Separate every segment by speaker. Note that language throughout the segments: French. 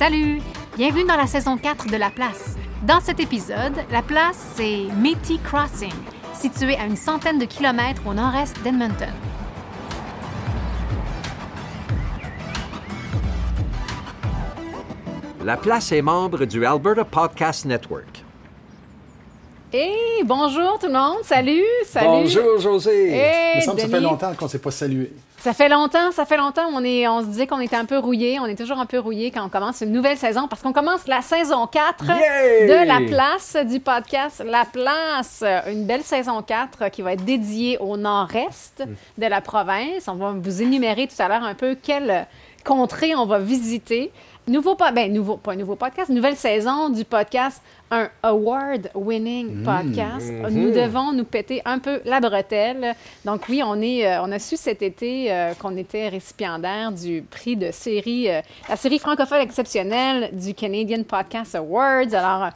Speaker 1: Salut! Bienvenue dans la saison 4 de La Place. Dans cet épisode, La Place, c'est Métis Crossing, situé à une centaine de kilomètres au nord-est d'Edmonton.
Speaker 2: La place est membre du Alberta Podcast Network.
Speaker 1: Hey, bonjour tout le monde! Salut! Salut!
Speaker 2: Bonjour José!
Speaker 1: Hey,
Speaker 3: Il me semble que ça fait longtemps qu'on ne s'est pas salué.
Speaker 1: Ça fait longtemps, ça fait longtemps. On, est, on se disait qu'on était un peu rouillé. On est toujours un peu rouillé quand on commence une nouvelle saison parce qu'on commence la saison 4
Speaker 2: Yay!
Speaker 1: de La Place du podcast La Place. Une belle saison 4 qui va être dédiée au nord-est de la province. On va vous énumérer tout à l'heure un peu quelle contrée on va visiter. Nouveau, ben, nouveau, pas nouveau podcast, nouvelle saison du podcast, un award-winning podcast. Nous devons nous péter un peu la bretelle. Donc oui, on, est, euh, on a su cet été euh, qu'on était récipiendaire du prix de série, euh, la série francophone exceptionnelle du Canadian Podcast Awards. Alors,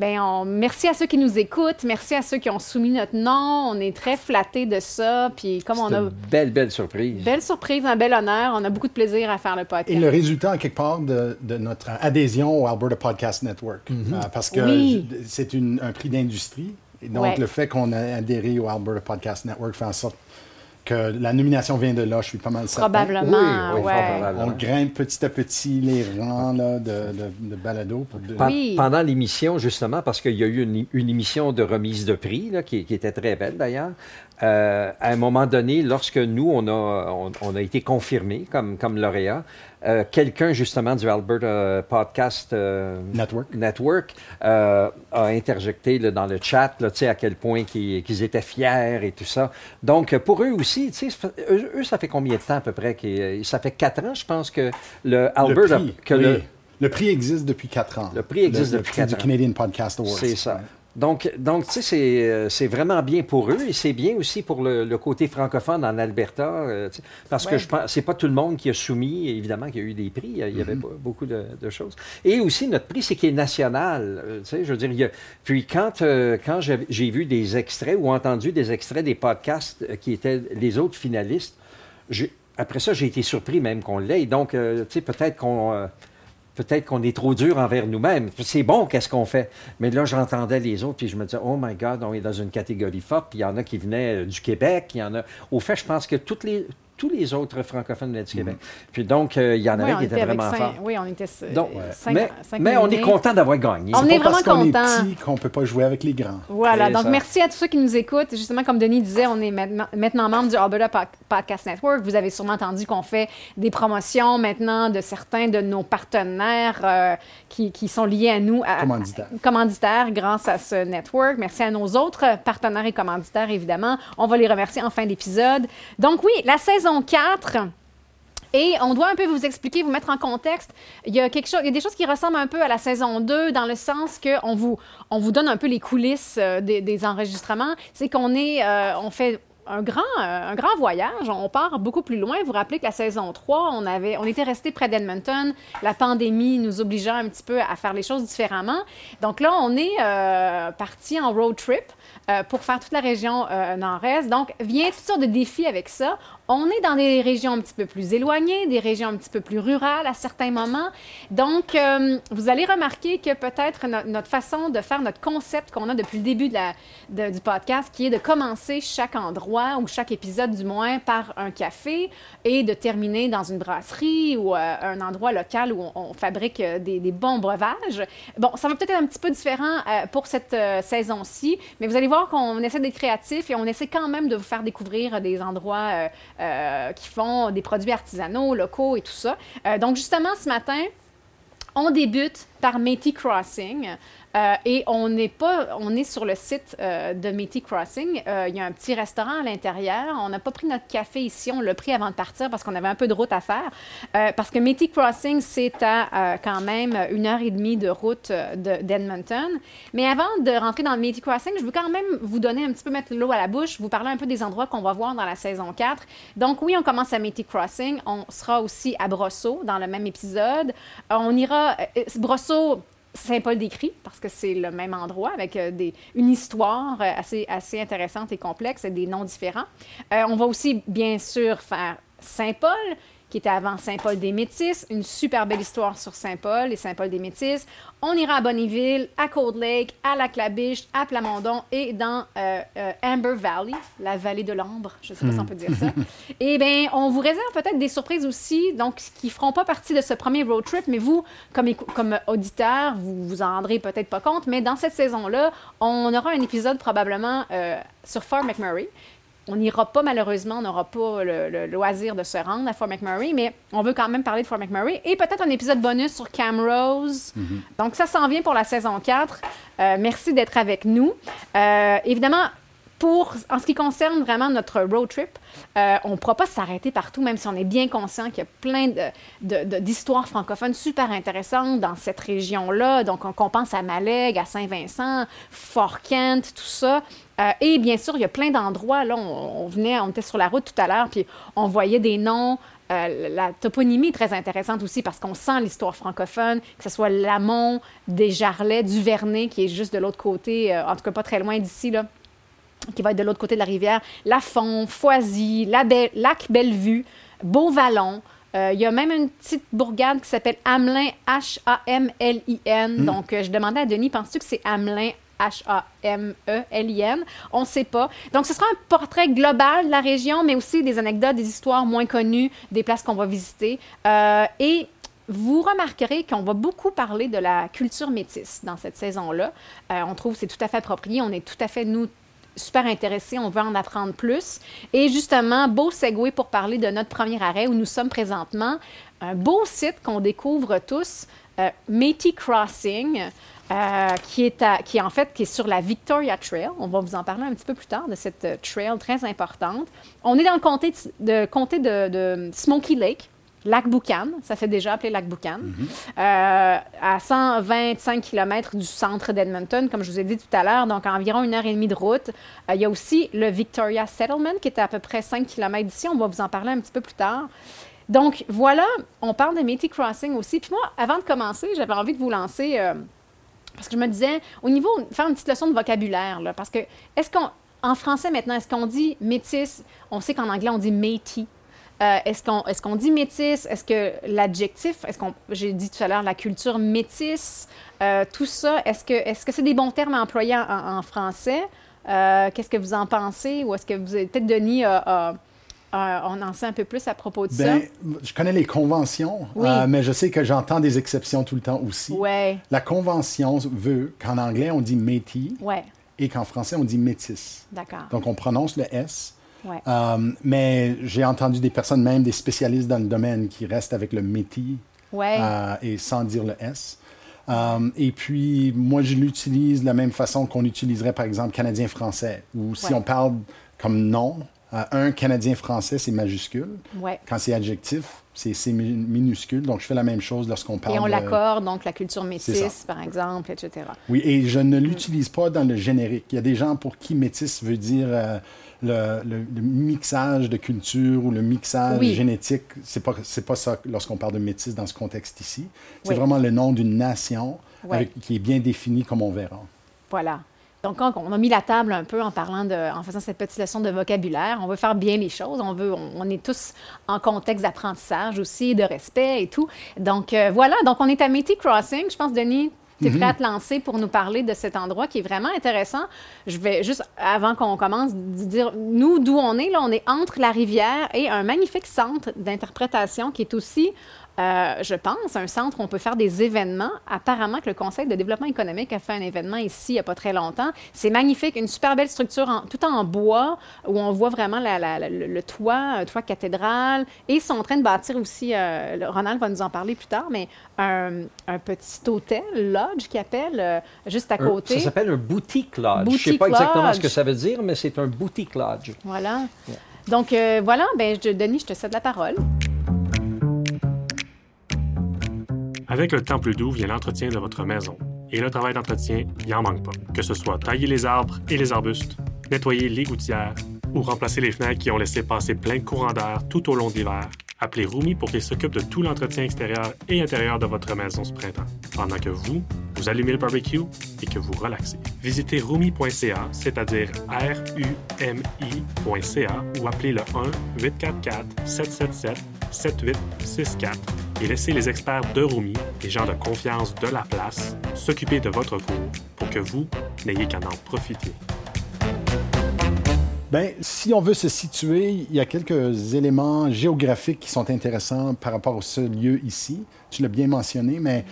Speaker 1: ben, on, merci à ceux qui nous écoutent, merci à ceux qui ont soumis notre nom. On est très flattés de ça. Puis comme on a
Speaker 2: une belle, belle surprise.
Speaker 1: belle surprise, un bel honneur, on a beaucoup de plaisir à faire le podcast.
Speaker 3: Et le résultat, en quelque part, de, de notre adhésion au Alberta Podcast Network. Euh, parce que
Speaker 1: Oui.
Speaker 3: c'est un prix d'industrie. Et donc,
Speaker 1: Ouais.
Speaker 3: le fait qu'on a adhéré au Alberta Podcast Network fait en sorte que la nomination vient de là. Je suis pas mal certain.
Speaker 1: Probablement,
Speaker 2: Oui, oui,
Speaker 1: ouais.
Speaker 2: fort probable.
Speaker 3: On grimpe petit à petit les rangs là, de, de, de balado. Pour de-
Speaker 2: Pen-
Speaker 1: Oui.
Speaker 2: Pendant l'émission, justement, parce qu'il y a eu une, une émission de remise de prix, là, qui, qui était très belle d'ailleurs, euh, à un moment donné, lorsque nous, on a, on, on a été confirmés comme, comme lauréat, euh, quelqu'un justement du Alberta Podcast euh,
Speaker 3: Network.
Speaker 2: Network a interjecté là, dans le chat là, à quel point qu'ils étaient fiers et tout ça. Donc, pour eux aussi, eux, eux, ça fait combien de temps à peu près? Ça fait quatre ans, je pense, que le que
Speaker 3: oui.
Speaker 2: le,
Speaker 3: Le prix existe depuis quatre ans.
Speaker 2: Le prix existe
Speaker 3: Le-
Speaker 2: depuis
Speaker 3: le
Speaker 2: quatre ans.
Speaker 3: du Canadian Podcast Awards.
Speaker 2: C'est ça. Donc, donc tu sais, c'est, euh, c'est vraiment bien pour eux et c'est bien aussi pour le, le côté francophone en Alberta, euh, parce que je pense c'est pas tout le monde qui a soumis, évidemment, qu'il y a eu des prix, il y avait pas- beaucoup de, de choses. Et aussi, notre prix, c'est qu'il est national, euh, tu sais, je veux dire, il y a- puis quand, euh, quand j'ai, vu des extraits ou entendu des extraits des podcasts euh, qui étaient les autres finalistes, j'ai- après ça, j'ai été surpris même qu'on l'ait. Donc, euh, tu sais, peut-être qu'on... peut-être qu'on est trop dur envers nous-mêmes. C'est bon, qu'est-ce qu'on fait? Mais là, j'entendais les autres, puis je me disais, oh my God, on est dans une catégorie forte, puis il y en a qui venaient euh, du Québec, il y en a... Au fait, je pense que toutes les, tous les autres francophones du Québec. Puis donc, euh, il y en
Speaker 1: Oui,
Speaker 2: avait qui
Speaker 1: était
Speaker 2: étaient
Speaker 1: avec
Speaker 2: vraiment
Speaker 1: cinq-
Speaker 2: forts.
Speaker 1: Oui, on était euh,
Speaker 2: Donc,
Speaker 1: cinq-
Speaker 2: mais,
Speaker 1: cinq
Speaker 2: mais on est content d'avoir gagné.
Speaker 1: On
Speaker 3: C'est
Speaker 1: est
Speaker 3: pas parce
Speaker 1: vraiment
Speaker 3: qu'on est petit qu'on peut pas jouer avec les grands.
Speaker 1: Voilà, donc
Speaker 2: ça.
Speaker 1: merci à tous ceux qui nous écoutent. Justement, comme Denis disait, on est maintenant, membre du Alberta Po- Podcast Network. Vous avez sûrement entendu qu'on fait des promotions maintenant de certains de nos partenaires euh, qui, qui sont liés à nous. À,
Speaker 3: Commanditaires.
Speaker 1: commanditaires grâce à ce network. Merci à nos autres partenaires et commanditaires, évidemment. On va les remercier en fin d'épisode. Donc oui, la saison 4... Et on doit un peu vous expliquer, vous mettre en contexte. Il y a, quelque chose, il y a des choses qui ressemblent un peu à la saison 2 dans le sens qu'on vous, on vous donne un peu les coulisses euh, des, enregistrements. C'est qu'on est, euh, on fait un grand, euh, un grand voyage. On part beaucoup plus loin. Vous vous rappelez que la saison 3, on, avait, on était resté près d'Edmonton. La pandémie nous obligeant un petit peu à faire les choses différemment. Donc là, on est parti en road trip pour faire toute la région nord-est. Donc, vient toutes sortes de défis avec ça. On est dans des régions un petit peu plus éloignées, des régions un petit peu plus rurales à certains moments. Donc, euh, vous allez remarquer que peut-être no- notre façon de faire notre concept qu'on a depuis le début du podcast, qui est de commencer chaque endroit ou chaque épisode du moins par un café et de terminer dans une brasserie ou euh, un endroit local où on, fabrique euh, des, bons breuvages. Bon, ça va peut-être être un petit peu différent pour cette saison-ci, mais vous allez voir qu'on essaie d'être créatif et on essaie quand même de vous faire découvrir des endroits euh, qui font des produits artisanaux, locaux et tout ça. Euh, donc, justement, ce matin, on débute par Métis Crossing. Euh, et on n'est pas, on est sur le site euh, de Métis Crossing. Euh, Il y a un petit restaurant à l'intérieur. On n'a pas pris notre café ici. On l'a pris avant de partir parce qu'on avait un peu de route à faire. Parce que Métis Crossing, c'est à quand même une heure et demie de route de- d'Edmonton. Mais avant de rentrer dans le Métis Crossing, je veux quand même vous donner un petit peu mettre l'eau à la bouche, vous parler un peu des endroits qu'on va voir dans la saison 4. Donc oui, on commence à Métis Crossing. On sera aussi à Brosseau dans le même épisode. On ira... Brosseau... Saint-Paul-des-Cris, parce que c'est le même endroit avec euh, des, une histoire euh, assez, assez intéressante et complexe et des noms différents. Euh, on va aussi, bien sûr, faire Saint-Paul, qui était avant Saint-Paul-des-Métis. Une super belle histoire sur Saint-Paul et Saint-Paul-des-Métis. On ira à Bonnyville, à Cold Lake, à Lac-la-Biche, à Plamondon et dans euh, euh, Amber Valley, la vallée de l'ambre, je ne sais pas si on peut dire ça. et bien, on vous réserve peut-être des surprises aussi, donc qui ne feront pas partie de ce premier road trip, mais vous, comme, comme auditeur, vous vous en rendrez peut-être pas compte, mais dans cette saison-là, on aura un épisode probablement euh, sur Fort McMurray. On n'ira pas, malheureusement, on n'aura pas le, le loisir de se rendre à Fort McMurray, mais on veut quand même parler de Fort McMurray. Et peut-être un épisode bonus sur Camrose. Donc, ça s'en vient pour la saison 4. Euh, merci d'être avec nous. Euh, évidemment, pour, en ce qui concerne vraiment notre road trip, euh, on ne pourra pas s'arrêter partout, même si on est bien conscient qu'il y a plein d'histoires francophones super intéressantes dans cette région-là. Donc, on, qu'on pense à Malègue, à Saint-Vincent, Fort-Kent, tout ça. Euh, et bien sûr, il y a plein d'endroits. Là, on, on venait, on était sur la route tout à l'heure, puis on voyait des noms. Euh, la toponymie est très intéressante aussi parce qu'on sent l'histoire francophone, que ce soit Lamont, Desjarlais, Duvernay, qui est juste de l'autre côté, en tout cas pas très loin d'ici, là qui va être de l'autre côté de la rivière, Lafont, Foisy, la Be- Lac Bellevue, Beauvallon. Euh, il y a même une petite bourgade qui s'appelle Hamelin, H-A-M-L-I-N. Donc, euh, je demandais à Denis, penses-tu que c'est Hamelin, H-A-M-E-L-I-N? On ne sait pas. Donc, ce sera un portrait global de la région, mais aussi des anecdotes, des histoires moins connues, des places qu'on va visiter. Euh, et vous remarquerez qu'on va beaucoup parler de la culture métisse dans cette saison-là. Euh, on trouve que c'est tout à fait approprié. On est tout à fait, nous, super intéressés. On veut en apprendre plus. Et justement, beau segue pour parler de notre premier arrêt où nous sommes présentement. Un beau site qu'on découvre tous, euh, Métis Crossing. euh, qui, est qui en fait qui est sur la Victoria Trail. On va vous en parler un petit peu plus tard de cette euh, trail très importante. On est dans le comté de, comté de Smoky Lake, Lac Boucan, ça fait déjà appelé Lac Boucan, euh, à 125 km du centre d'Edmonton, comme je vous ai dit tout à l'heure, donc environ une heure et demie de route. Euh, il y a aussi le Victoria Settlement, qui est à peu près 5 km d'ici. On va vous en parler un petit peu plus tard. Donc voilà, on parle de Métis Crossing aussi. Puis moi, avant de commencer, j'avais envie de vous lancer, euh, parce que je me disais, au niveau, faire une petite leçon de vocabulaire, là, parce que, est-ce qu'on, en français maintenant, est-ce qu'on dit métis? On sait qu'en anglais, on dit métis. Euh, est-ce qu'on est dit métis? Est-ce que l'adjectif, est-ce qu'on, j'ai dit tout à l'heure, la culture métisse, euh, tout ça, est-ce que est-ce que c'est des bons termes à employer en, en français? Euh, Qu'est-ce que vous en pensez? Ou est-ce que vous peut-être Denis a- on en sait un peu plus à propos de
Speaker 3: Ben,
Speaker 1: ça?
Speaker 3: je connais les conventions,
Speaker 1: Oui.
Speaker 3: euh, mais je sais que j'entends des exceptions tout le temps aussi.
Speaker 1: Ouais,
Speaker 3: La convention veut qu'en anglais, on dit métis
Speaker 1: ouais,
Speaker 3: et qu'en français, on dit métis.
Speaker 1: d'accord.
Speaker 3: Donc, on prononce le S.
Speaker 1: Ouais.
Speaker 3: Euh, mais j'ai entendu des personnes, même des spécialistes dans le domaine, qui restent avec le métis
Speaker 1: Ouais.
Speaker 3: euh, et sans dire le S. Euh, et puis, moi, je l'utilise de la même façon qu'on utiliserait, par exemple, Canadien-Français, ou si
Speaker 1: Ouais.
Speaker 3: on parle comme nom, un Canadien-Français, c'est majuscule. Quand c'est adjectif, c'est c'est mi- minuscule. Donc, je fais la même chose lorsqu'on parle
Speaker 1: Et on
Speaker 3: de-
Speaker 1: l'accorde, donc la culture métisse, par exemple, etc.
Speaker 3: Oui, et je ne l'utilise pas dans le générique. Il y a des gens pour qui métis veut dire le, le- le mixage de culture ou le mixage
Speaker 1: Oui.
Speaker 3: génétique. C'est pas c'est pas ça lorsqu'on parle de métis dans ce contexte ici. C'est
Speaker 1: Oui.
Speaker 3: vraiment le nom d'une nation avec- qui est bien défini comme on verra.
Speaker 1: Voilà. Donc, quand on a mis la table un peu en parlant de, en faisant cette petite leçon de vocabulaire. On veut faire bien les choses. On veut, on, on est tous en contexte d'apprentissage aussi, de respect et tout. Donc, euh, voilà. Donc, on est à Métis Crossing. Je pense, Denis, tu es prêt à te lancer pour nous parler de cet endroit qui est vraiment intéressant? Je vais juste, avant qu'on commence, dire, nous, d'où on est, là, on est entre la rivière et un magnifique centre d'interprétation qui est aussi euh, je pense, un centre où on peut faire des événements. Apparemment que le Conseil de développement économique a fait un événement ici il n'y a pas très longtemps. C'est magnifique, une super belle structure en- tout en bois où on voit vraiment la- la- la- le, toit, un toit cathédrale. Et ils sont en train de bâtir aussi, euh, Ronald va nous en parler plus tard, mais un, un petit hôtel, lodge qui appelle, euh, juste à
Speaker 2: Un-
Speaker 1: côté.
Speaker 2: ça s'appelle un boutique lodge. je ne sais
Speaker 1: Boutique
Speaker 2: pas exactement ce que ça veut dire, mais c'est un boutique lodge.
Speaker 1: Voilà. Donc euh, voilà, ben, je, Denis, je te cède la parole.
Speaker 4: Avec le temps plus doux vient l'entretien de votre maison. Et le travail d'entretien, il n'en manque pas. Que ce soit tailler les arbres et les arbustes, nettoyer les gouttières ou remplacer les fenêtres qui ont laissé passer plein de courants d'air tout au long de l'hiver, appelez Rumi pour qu'il s'occupe de tout l'entretien extérieur et intérieur de votre maison ce printemps. Pendant que vous, vous allumez le barbecue et que vous relaxez. Visitez rumi.ca, c'est-à-dire R-U-M-I.ca ou appelez le 1-844-777-7864 et laissez les experts de Rumi, les gens de confiance de la place, s'occuper de votre cours pour que vous n'ayez qu'à en profiter.
Speaker 3: Bien, si on veut se situer, il y a quelques éléments géographiques qui sont intéressants par rapport à ce lieu ici. Tu l'as bien mentionné, mais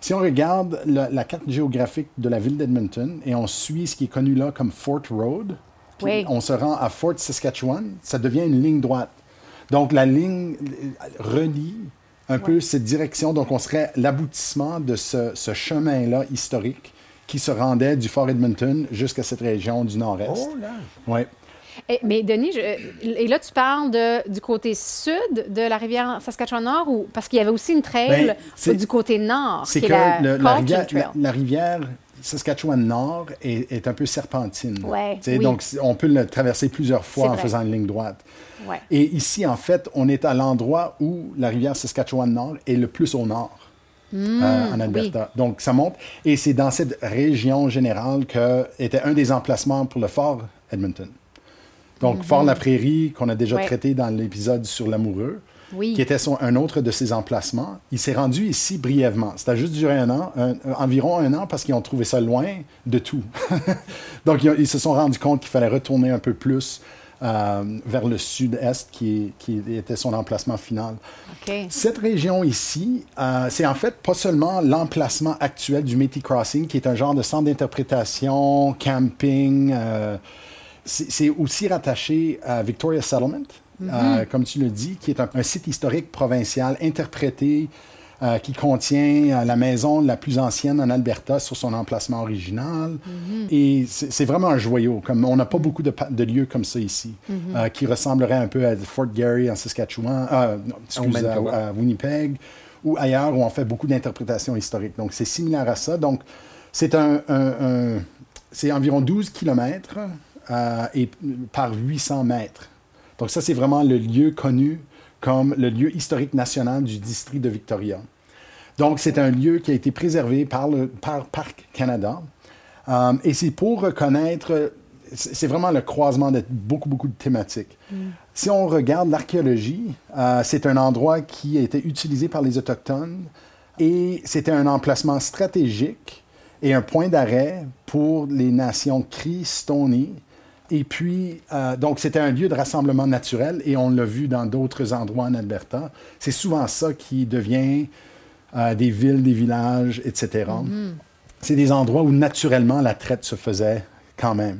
Speaker 3: si on regarde la, la carte géographique de la ville d'Edmonton et on suit ce qui est connu là comme Fort Road, puis
Speaker 1: Oui.
Speaker 3: on se rend à Fort Saskatchewan, ça devient une ligne droite. Donc la ligne relie un peu cette direction. Donc on serait l'aboutissement de ce, ce chemin-là historique qui se rendait du Fort Edmonton jusqu'à cette région du nord-est.
Speaker 2: Oh là!
Speaker 3: Ouais.
Speaker 1: Et- mais Denis, je- et là, tu parles de, du côté sud de la rivière Saskatchewan-Nord ou parce qu'il y avait aussi une trail
Speaker 3: Ben, c'est-
Speaker 1: du côté nord,
Speaker 3: C'est que
Speaker 1: est la,
Speaker 3: le- la,
Speaker 1: Carlton
Speaker 3: rivière,
Speaker 1: Trail.
Speaker 3: la- la rivière Saskatchewan-Nord est, est un peu serpentine.
Speaker 1: Ouais, oui.
Speaker 3: Donc, on peut le traverser plusieurs fois en
Speaker 1: vrai.
Speaker 3: faisant une ligne droite.
Speaker 1: Ouais.
Speaker 3: Et ici, en fait, on est à l'endroit où la rivière Saskatchewan-Nord est le plus au nord. euh, en Alberta. Donc, ça monte. Et c'est dans cette région générale que était un des emplacements pour le fort Edmonton. Donc, Fort La Prairie, qu'on a déjà
Speaker 1: Mhm. Ouais.
Speaker 3: traité dans l'épisode sur l'amoureux,
Speaker 1: Oui.
Speaker 3: qui était son- un autre de ses emplacements. Il s'est rendu ici brièvement. Ça a juste duré un an, un- environ un an, parce qu'ils ont trouvé ça loin de tout. Donc, ils, se sont rendus compte qu'il fallait retourner un peu plus euh, vers le sud-est, qui, était son emplacement final. Cette région ici, euh, c'est en fait pas seulement l'emplacement actuel du Métis Crossing, qui est un genre de centre d'interprétation, camping. euh, c'est aussi rattaché à Victoria Settlement, euh, comme tu le dis, qui est un, un site historique provincial interprété euh, qui contient euh, la maison la plus ancienne en Alberta sur son emplacement original. Et c'est c'est vraiment un joyau. Comme on n'a pas beaucoup de, lieux comme ça ici, euh, qui ressembleraient un peu à Fort Garry en Saskatchewan, euh, non, excuse, à, à Winnipeg, ou ailleurs où on fait beaucoup d'interprétations historiques. Donc c'est similaire à ça. Donc c'est un, un- un- c'est environ 12 kilomètres euh, et par 800 mètres. Donc ça, c'est vraiment le lieu connu comme le lieu historique national du district de Victoria. Donc c'est un lieu qui a été préservé par, le, par Parc Canada. Euh, et c'est pour reconnaître, c'est vraiment le croisement de beaucoup, beaucoup de thématiques. Si on regarde l'archéologie, euh, c'est un endroit qui a été utilisé par les Autochtones et c'était un emplacement stratégique et un point d'arrêt pour les nations Cree, Stoney. Et puis, euh, donc, c'était un lieu de rassemblement naturel et on l'a vu dans d'autres endroits en Alberta. C'est souvent ça qui devient euh, des villes, des villages, etc. C'est des endroits où naturellement la traite se faisait quand même.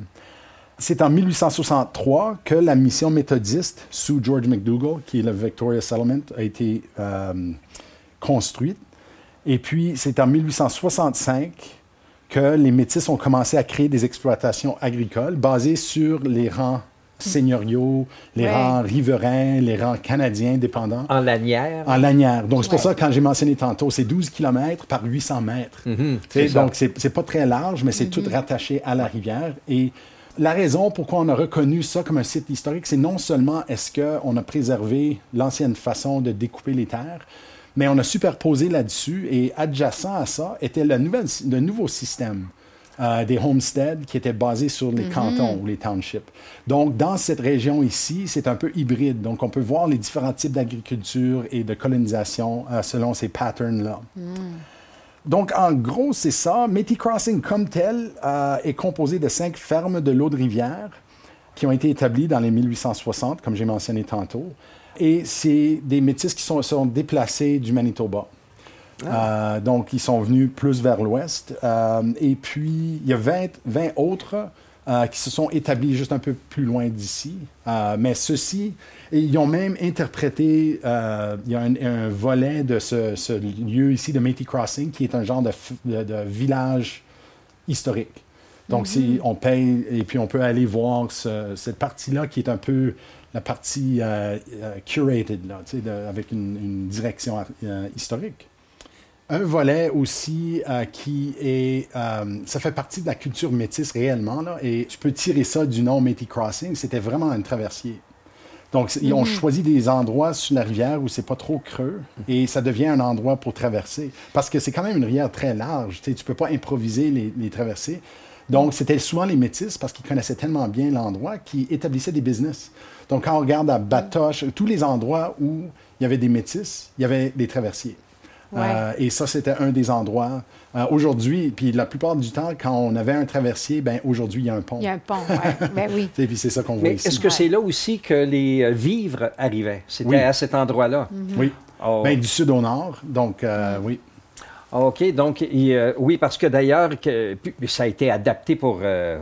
Speaker 3: C'est en 1863 que la mission méthodiste sous George McDougall, qui est le Victoria Settlement, a été euh, construite. Et puis, c'est en 1865 que les Métis ont commencé à créer des exploitations agricoles basées sur les rangs seigneuriaux, les
Speaker 1: Ouais.
Speaker 3: rangs riverains, les rangs canadiens dépendants
Speaker 2: En lanière.
Speaker 3: en lanière. Donc, c'est pour
Speaker 1: Ouais.
Speaker 3: ça, quand j'ai mentionné tantôt, c'est 12 km par 800 mètres.
Speaker 2: Mhm, ça.
Speaker 3: donc, c'est pas très large, mais c'est tout rattaché à la rivière. Et la raison pourquoi on a reconnu ça comme un site historique, c'est non seulement est-ce qu'on a préservé l'ancienne façon de découper les terres, mais on a superposé là-dessus et adjacent à ça était le, nouvel, le nouveau système. euh, des homesteads qui étaient basés sur les cantons ou les townships. Donc, dans cette région ici, c'est un peu hybride. Donc, on peut voir les différents types d'agriculture et de colonisation euh, selon ces patterns-là. Donc, en gros, c'est ça. Métis Crossing, comme tel, euh, est composé de cinq fermes de l'eau de rivière qui ont été établies dans les 1860, comme j'ai mentionné tantôt. Et c'est des métis qui sont, sont déplacés du Manitoba. Euh, donc, ils sont venus plus vers l'ouest. Euh, et puis, il y a 20, 20 autres euh, qui se sont établis juste un peu plus loin d'ici. Mais ceux-ci, ils ont même interprété, il y a un, un volet de ce, ce lieu ici de Métis Crossing qui est un genre de, f- de- de village historique. Donc, si on paye et puis on peut aller voir ce- cette partie-là qui est un peu la partie euh, euh, curated, là, de- avec une, une direction euh, historique. Un volet aussi qui est, ça fait partie de la culture métisse réellement, là, et tu peux tirer ça du nom Métis Crossing, c'était vraiment un traversier. Donc, ils ont choisi des endroits sur la rivière où c'est pas trop creux et ça devient un endroit pour traverser. Parce que c'est quand même une rivière très large. Tu ne peux pas improviser les, les traversées. Donc, c'était souvent les métis, parce qu'ils connaissaient tellement bien l'endroit, qui établissaient des business. Donc, quand on regarde à Batoche, tous les endroits où il y avait des métis, il y avait des traversiers. Euh, et ça, c'était un des endroits. Euh, aujourd'hui, puis la plupart du temps, quand on avait un traversier, ben aujourd'hui, il y a un pont.
Speaker 1: Il y a un pont, ouais. ben oui.
Speaker 3: Et puis c'est ça qu'on voit ici.
Speaker 2: Est-ce que c'est là aussi que les euh, vivres arrivaient? C'était à cet endroit-là?
Speaker 3: Oui. Oh. Ben, du sud au nord, donc oui.
Speaker 2: OK, donc oui, parce que d'ailleurs, ça a été adapté pour,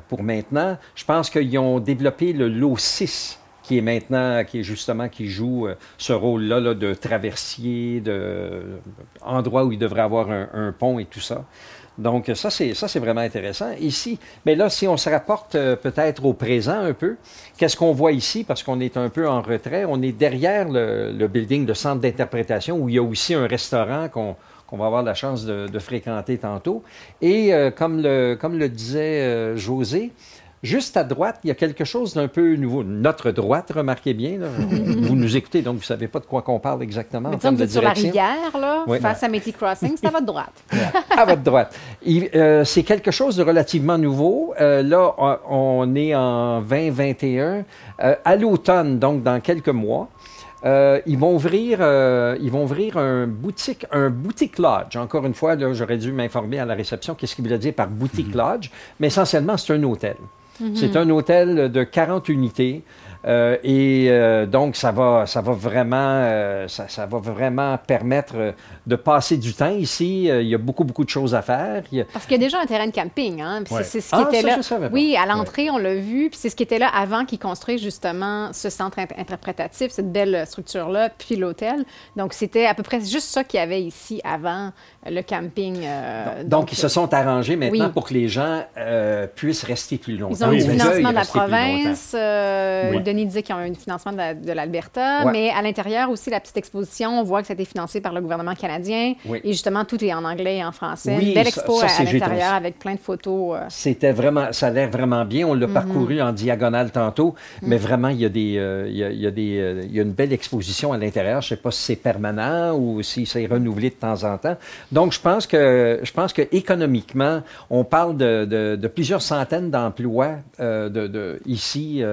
Speaker 2: pour maintenant. Je pense qu'ils ont développé le lot 6 qui est maintenant, qui est justement, qui joue euh, ce rôle-là de traversier, de où il devrait avoir un, pont et tout ça. Donc, ça, c'est, ça, c'est vraiment intéressant. Ici, mais là, si on se rapporte euh, peut-être au présent un peu, qu'est-ce qu'on voit ici? Parce qu'on est un peu en retrait. On est derrière le, building de centre d'interprétation où il y a aussi un restaurant qu'on, va avoir la chance de, fréquenter tantôt. Et euh, comme, le, comme le disait José, Juste à droite, il y a quelque chose d'un peu nouveau. Notre droite, remarquez bien. vous nous écoutez, donc vous ne savez pas de quoi qu'on parle exactement en termes de
Speaker 1: sur la rivière, là, face à Métis Crossing, c'est à votre droite.
Speaker 2: à votre droite. Euh, c'est quelque chose de relativement nouveau. Euh, là, on est en 2021. Euh, à l'automne, donc dans quelques mois, ils vont ouvrir, ils vont ouvrir un boutique, un boutique lodge. Encore une fois, j'aurais dû m'informer à la réception qu'est-ce qu'il voulait dire par boutique mm-hmm. lodge, mais essentiellement c'est un hôtel. C'est un hôtel de 40 unités euh, et euh, donc, ça va, ça va vraiment, euh, ça, va vraiment permettre de passer du temps ici. il y a beaucoup, beaucoup de choses à faire.
Speaker 1: Parce qu'il y a déjà un terrain de camping. Hein? C'est ce qui ah, était là. oui, à l'entrée, on l'a vu. Puis c'est ce qui était là avant qu'ils construisent justement ce centre interprétatif, cette belle structure-là, puis l'hôtel. Donc, c'était à peu près juste ça qu'il y avait ici avant le camping.
Speaker 2: donc, ils se sont arrangés maintenant pour que les gens puissent rester plus longtemps.
Speaker 1: Ils ont du financement de la province, Denis disait qu'ils ont un financement de l'Alberta, mais à l'intérieur aussi, la petite exposition, on voit que ça a été financé par le gouvernement canadien. Et justement, tout est en anglais et en français. une belle expo à, l'intérieur avec plein de photos. Euh.
Speaker 2: C'était vraiment, ça a l'air vraiment bien. On l'a mhm. parcouru en diagonale tantôt, mhm. mais vraiment, il y a des, euh, il, y a, des, euh, il y a une belle exposition à l'intérieur. Je ne sais pas si c'est permanent ou si c'est renouvelé de temps en temps. Donc, je pense que, je pense que économiquement, on parle de, de, plusieurs centaines d'emplois de, de, ici,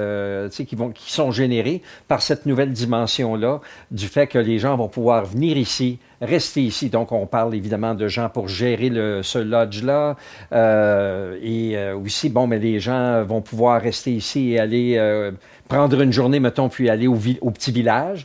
Speaker 2: qui vont qui sont générés par cette nouvelle dimension-là, du fait que les gens vont pouvoir venir ici, rester ici. Donc, on parle évidemment de gens pour gérer le, ce lodge-là. Euh, et euh, aussi, bon, mais les gens vont pouvoir rester ici et aller euh, prendre une journée, mettons, puis aller au, au petit village,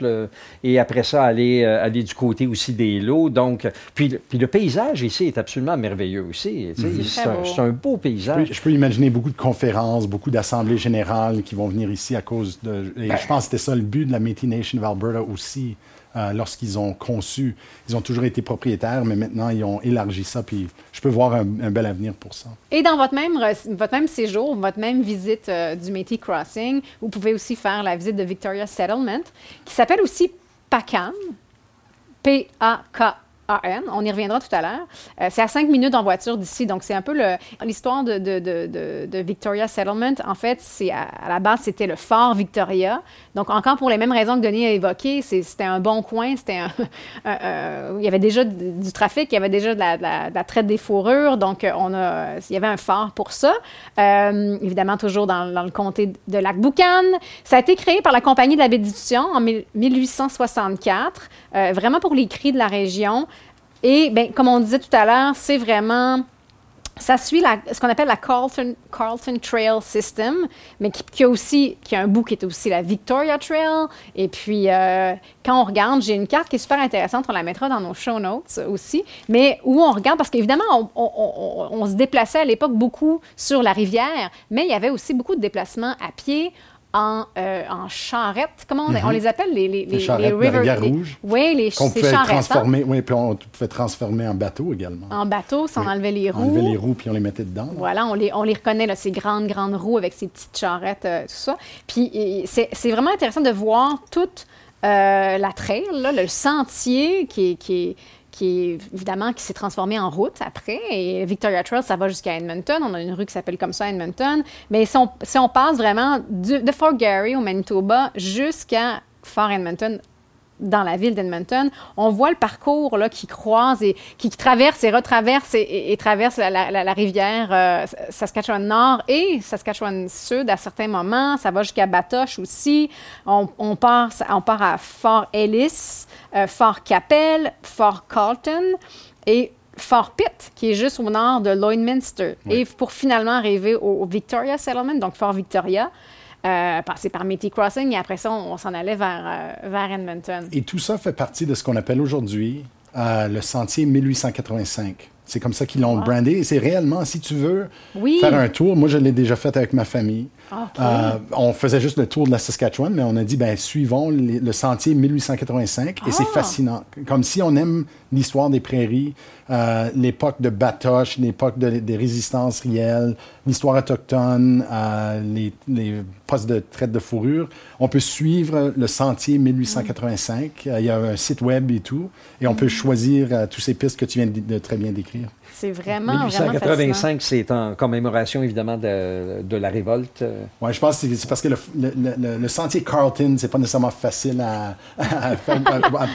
Speaker 2: et après ça, aller, euh, aller du côté aussi des lots. Donc, puis, puis le paysage ici est absolument merveilleux aussi. Mhm. C'est un, beau paysage.
Speaker 3: Je peux, imaginer beaucoup de conférences, beaucoup d'assemblées générales qui vont venir ici à cause de... Et ben. je pense que c'était ça le but de la Métis Nation of Alberta aussi. Euh, lorsqu'ils ont conçu. Ils ont toujours été propriétaires, mais maintenant, ils ont élargi ça, puis je peux voir un, bel avenir pour ça.
Speaker 1: Et dans votre même, votre même séjour, votre même visite euh, du Métis Crossing, vous pouvez aussi faire la visite de Victoria Settlement, qui s'appelle aussi PACAM, On y reviendra tout à l'heure. Euh, c'est à cinq minutes en voiture d'ici, donc c'est un peu l'histoire de, Victoria Settlement. En fait, à, la base, c'était le fort Victoria. Donc, encore pour les mêmes raisons que Denis a évoquées, c'était un bon coin, c'était il y avait déjà du trafic, il y avait déjà de la, traite des fourrures, donc on a, il y avait un fort pour ça. Euh, évidemment, toujours dans, le comté de Lac-Boucan. Ça a été créé par la Compagnie de la Bédition en 1864, euh, vraiment pour les cris de la région. Et bien, comme on disait tout à l'heure, c'est vraiment ça suit ce qu'on appelle la Carlton, Carlton Trail System, mais qui, a aussi qui a un bout qui est aussi la Victoria Trail. Et puis, euh, quand on regarde, j'ai une carte qui est super intéressante, on la mettra dans nos show notes aussi, mais où on regarde, parce qu'évidemment, on, se déplaçait à l'époque beaucoup sur la rivière, mais il y avait aussi beaucoup de déplacements à pied, en, euh, en charrette. Comment on, on, mhm. les appelle les, les,
Speaker 3: les, charrettes les river, rouge.
Speaker 1: Oui, les
Speaker 3: Qu'on pouvait transformer. Oui, puis on pouvait transformer en bateau également.
Speaker 1: En bateau, sans enlever les roues.
Speaker 3: Enlever les roues, puis on les mettait dedans.
Speaker 1: Voilà, on les, on les reconnaît, là, ces grandes, grandes roues avec ces petites charrettes, euh, tout ça. Puis c'est vraiment intéressant de voir toute euh, la trail, là, le sentier qui est, qui est qui s'est transformé en route après. Et Victoria Trail, ça va jusqu'à Edmonton. On a une rue qui s'appelle comme ça Edmonton. Mais si on, passe vraiment de Fort Garry au Manitoba jusqu'à Fort Edmonton, dans la ville d'Edmonton, on voit le parcours là, qui croise et qui, traverse et retraverse et, traverse la, rivière euh, Saskatchewan Nord et Saskatchewan Sud à certains moments. Ça va jusqu'à Batoche aussi. On, part, on part à Fort Ellis, euh, Fort Capel, Fort Carlton et Fort Pitt, qui est juste au nord de Lloydminster. Et pour finalement arriver au Victoria Settlement, donc Fort Victoria euh, passer par Métis Crossing et après ça, on, s'en allait vers, euh, vers Edmonton.
Speaker 3: Et tout ça fait partie de ce qu'on appelle aujourd'hui euh, le sentier 1885. C'est comme ça qu'ils l'ont brandé. Et c'est réellement, si tu veux faire un tour, moi je l'ai déjà fait avec ma famille. Euh, on faisait juste le tour de la Saskatchewan, mais on a dit, ben, suivons le sentier 1885 et c'est ah! fascinant. Comme si on aime l'histoire des prairies, euh, l'époque de Batoche, l'époque des résistances réelles, l'histoire autochtone, euh, les, postes de traite de fourrure. On peut suivre le sentier 1885. Il y a un site web et tout, et on peut mm. choisir tous ces pistes que tu viens de très bien décrire.
Speaker 1: C'est vraiment,
Speaker 2: 1885, c'est en commémoration, évidemment, de, de la révolte.
Speaker 3: Oui, je pense que c'est parce que le, le, le, sentier Carlton, c'est pas nécessairement facile à, faire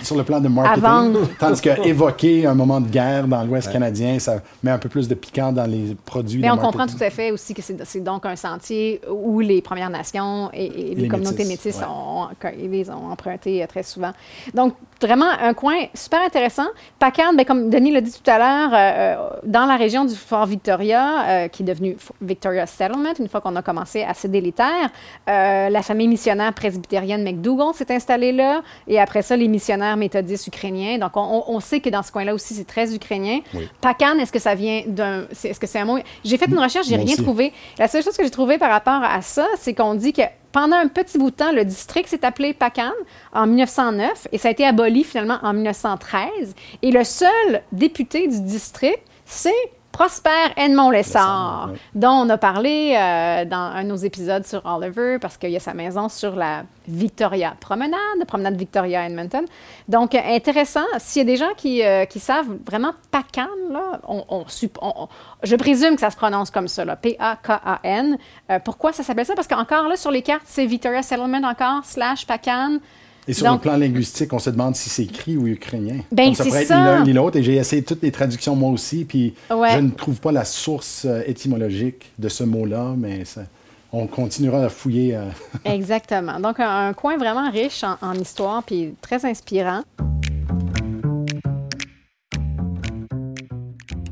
Speaker 3: sur le plan de marketing. Tandis qu'évoquer un moment de guerre dans l'Ouest canadien, ça met un peu plus de piquant dans les produits.
Speaker 1: Mais on comprend tout à fait aussi que c'est donc un sentier où les Premières Nations et, les, communautés métisses, ont, les ont emprunté euh, très souvent. Donc, vraiment un coin super intéressant. Pacan, ben, comme Denis l'a dit tout à l'heure, euh, euh, dans la région du Fort Victoria, euh, qui est devenu Victoria Settlement, une fois qu'on a commencé à céder les terres, la famille missionnaire presbytérienne McDougall s'est installée là, et après ça, les missionnaires méthodistes ukrainiens. Donc, on, sait que dans ce coin-là aussi, c'est très ukrainien. Oui. Pacan, est-ce que ça vient d'un... Est-ce que c'est un mot... J'ai fait une recherche, j'ai rien trouvé. La seule chose que j'ai trouvé par rapport à ça, c'est qu'on dit que pendant un petit bout de temps, le district s'est appelé Pacan en 1909 et ça a été aboli finalement en 1913. Et le seul député du district, c'est Prosper Edmond Lessard, dont on a parlé euh, dans un de nos épisodes sur Oliver, parce qu'il y a sa maison sur la Victoria Promenade, promenade Victoria Edmonton. Donc, intéressant. S'il y a des gens qui, euh, qui savent vraiment Pacan, là, on, je présume que ça se prononce comme ça, P-A-K-A-N. Euh, pourquoi ça s'appelle ça? Parce qu'encore là, sur les cartes, c'est Victoria Settlement encore, slash Pacan.
Speaker 3: Et sur le plan linguistique, on se demande si c'est écrit ou ukrainien.
Speaker 1: Ben, ça pourrait
Speaker 3: être ni l'un ni l'autre. Et j'ai essayé toutes les traductions moi aussi, puis je ne trouve pas la source euh, étymologique de ce mot-là, mais on continuera à fouiller. Euh.
Speaker 1: Exactement. Donc, un, coin vraiment riche en, en histoire, puis très inspirant.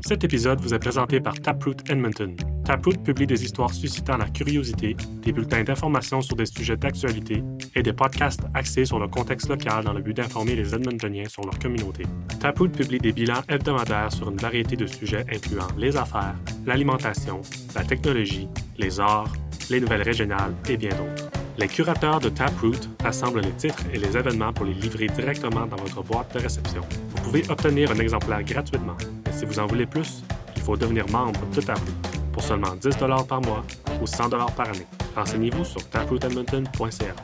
Speaker 4: Cet épisode vous est présenté par Taproot Edmonton. Taproot publie des histoires suscitant la curiosité, des bulletins d'information sur des sujets d'actualité et des podcasts axés sur le contexte local dans le but d'informer les Edmontoniens sur leur communauté. Taproot publie des bilans hebdomadaires sur une variété de sujets incluant les affaires, l'alimentation, la technologie, les arts, les nouvelles régionales et bien d'autres. Les curateurs de Taproot rassemblent les titres et les événements pour les livrer directement dans votre boîte de réception. Vous pouvez obtenir un exemplaire gratuitement, mais si vous en voulez plus, il faut devenir membre de Taproot pour seulement 10 par mois ou 100 par année. Renseignez-vous sur taprootedmonton.ca.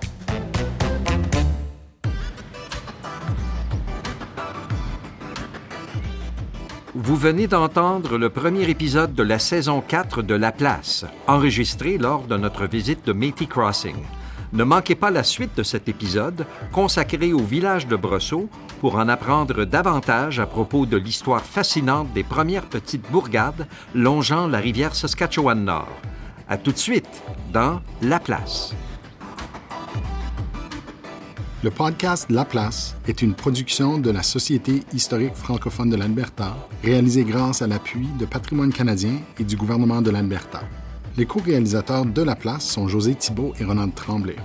Speaker 2: Vous venez d'entendre le premier épisode de la saison 4 de La Place, enregistré lors de notre visite de Métis Crossing. Ne manquez pas la suite de cet épisode consacré au village de Brosseau pour en apprendre davantage à propos de l'histoire fascinante des premières petites bourgades longeant la rivière Saskatchewan-Nord. À tout de suite dans La Place.
Speaker 3: Le podcast La Place est une production de la Société historique francophone de l'Alberta, réalisée grâce à l'appui de Patrimoine canadien et du gouvernement de l'Alberta. Les co-réalisateurs de La Place sont José Thibault et Ronald Tremblay.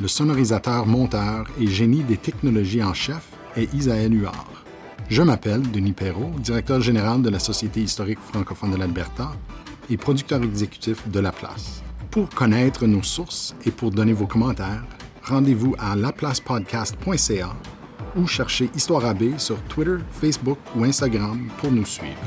Speaker 3: Le sonorisateur, monteur et génie des technologies en chef est Isaël Huard. Je m'appelle Denis Perrault, directeur général de la Société historique francophone de l'Alberta et producteur exécutif de La Place. Pour connaître nos sources et pour donner vos commentaires, rendez-vous à laplacepodcast.ca ou cherchez Histoire AB sur Twitter, Facebook ou Instagram pour nous suivre.